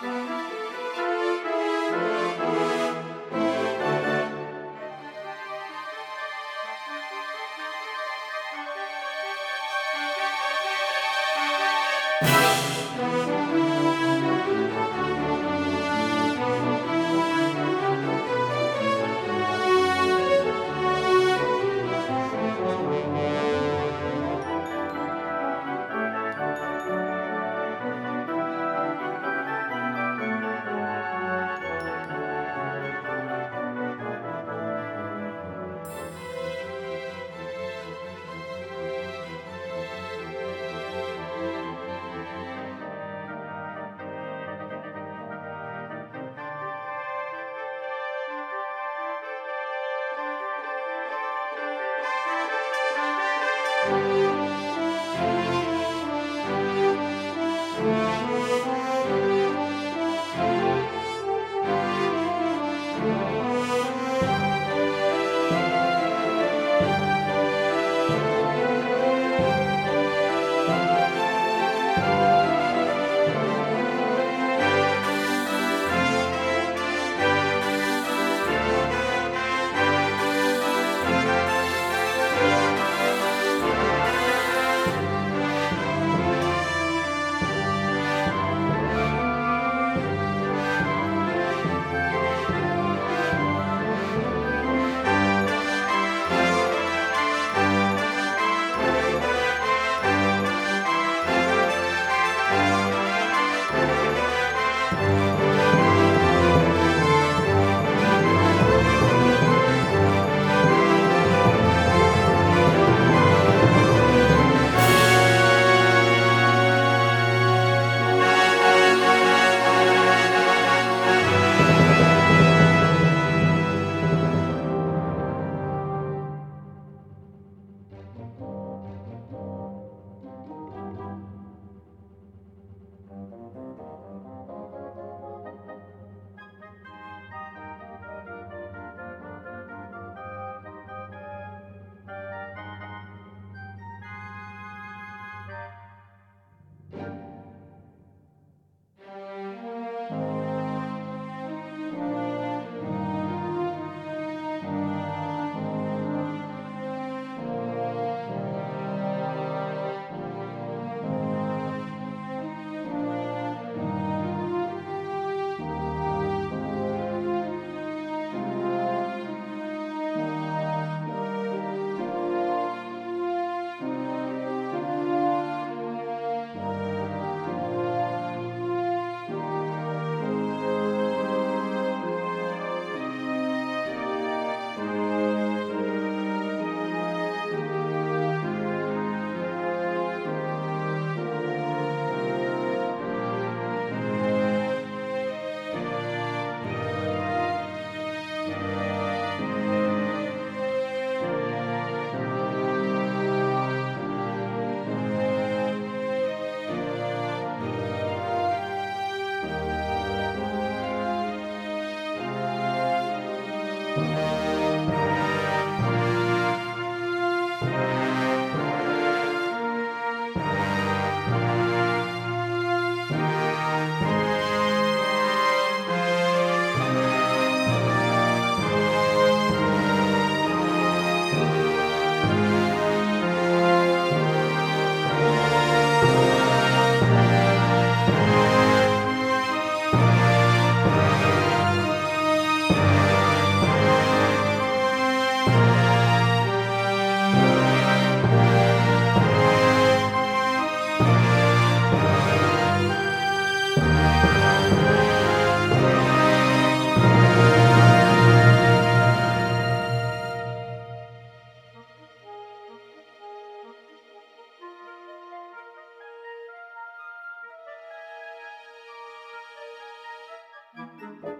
Música Música